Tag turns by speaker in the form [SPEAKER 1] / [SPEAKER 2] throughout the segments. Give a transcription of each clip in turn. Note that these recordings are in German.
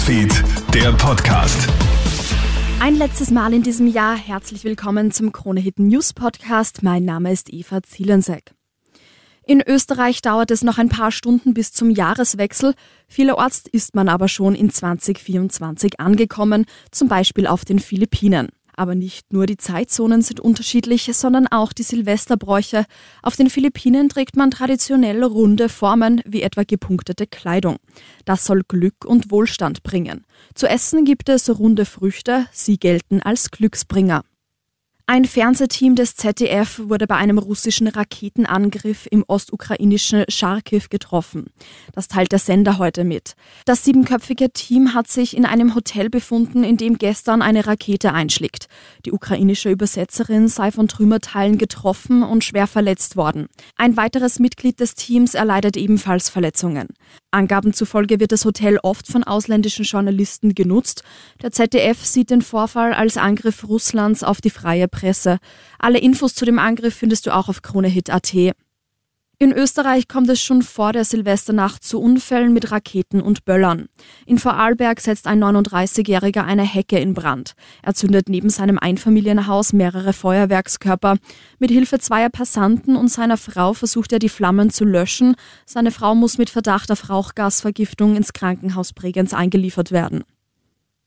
[SPEAKER 1] Newsfeed, der Podcast.
[SPEAKER 2] Ein letztes Mal in diesem Jahr. Herzlich willkommen zum Kronehit News Podcast. Mein Name ist Eva Zielensek. In Österreich dauert es noch ein paar Stunden bis zum Jahreswechsel. Vielerorts ist man aber schon in 2024 angekommen, zum Beispiel auf den Philippinen. Aber nicht nur die Zeitzonen sind unterschiedlich, sondern auch die Silvesterbräuche. Auf den Philippinen trägt man traditionell runde Formen, wie etwa gepunktete Kleidung. Das soll Glück und Wohlstand bringen. Zu essen gibt es runde Früchte, sie gelten als Glücksbringer. Ein Fernsehteam des ZDF wurde bei einem russischen Raketenangriff im ostukrainischen Charkiw getroffen. Das teilt der Sender heute mit. Das siebenköpfige Team hat sich in einem Hotel befunden, in dem gestern eine Rakete einschlägt. Die ukrainische Übersetzerin sei von Trümmerteilen getroffen und schwer verletzt worden. Ein weiteres Mitglied des Teams erleidet ebenfalls Verletzungen. Angaben zufolge wird das Hotel oft von ausländischen Journalisten genutzt. Der ZDF sieht den Vorfall als Angriff Russlands auf die freie Presse. Alle Infos zu dem Angriff findest du auch auf kronehit.at. In Österreich kommt es schon vor der Silvesternacht zu Unfällen mit Raketen und Böllern. In Vorarlberg setzt ein 39-Jähriger eine Hecke in Brand. Er zündet neben seinem Einfamilienhaus mehrere Feuerwerkskörper. Mit Hilfe zweier Passanten und seiner Frau versucht er die Flammen zu löschen. Seine Frau muss mit Verdacht auf Rauchgasvergiftung ins Krankenhaus Bregenz eingeliefert werden.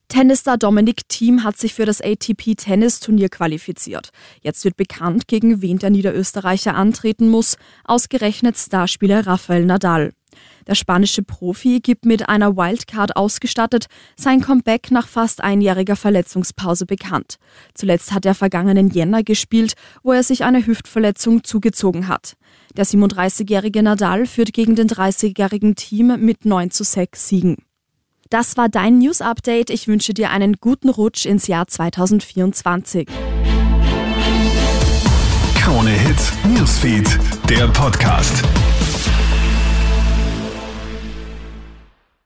[SPEAKER 2] Tennisstar Dominic Thiem hat sich für das ATP-Tennisturnier qualifiziert. Jetzt wird bekannt, gegen wen der Niederösterreicher antreten muss, ausgerechnet Starspieler Rafael Nadal. Der spanische Profi gibt mit einer Wildcard ausgestattet sein Comeback nach fast einjähriger Verletzungspause bekannt. Zuletzt hat er vergangenen Jänner gespielt, wo er sich eine Hüftverletzung zugezogen hat. Der 37-jährige Nadal führt gegen den 30-jährigen Team mit 9 zu 6 Siegen. Das war dein News Update. Ich wünsche dir einen guten Rutsch ins Jahr 2024.
[SPEAKER 1] Krone Hits, Newsfeed, der Podcast.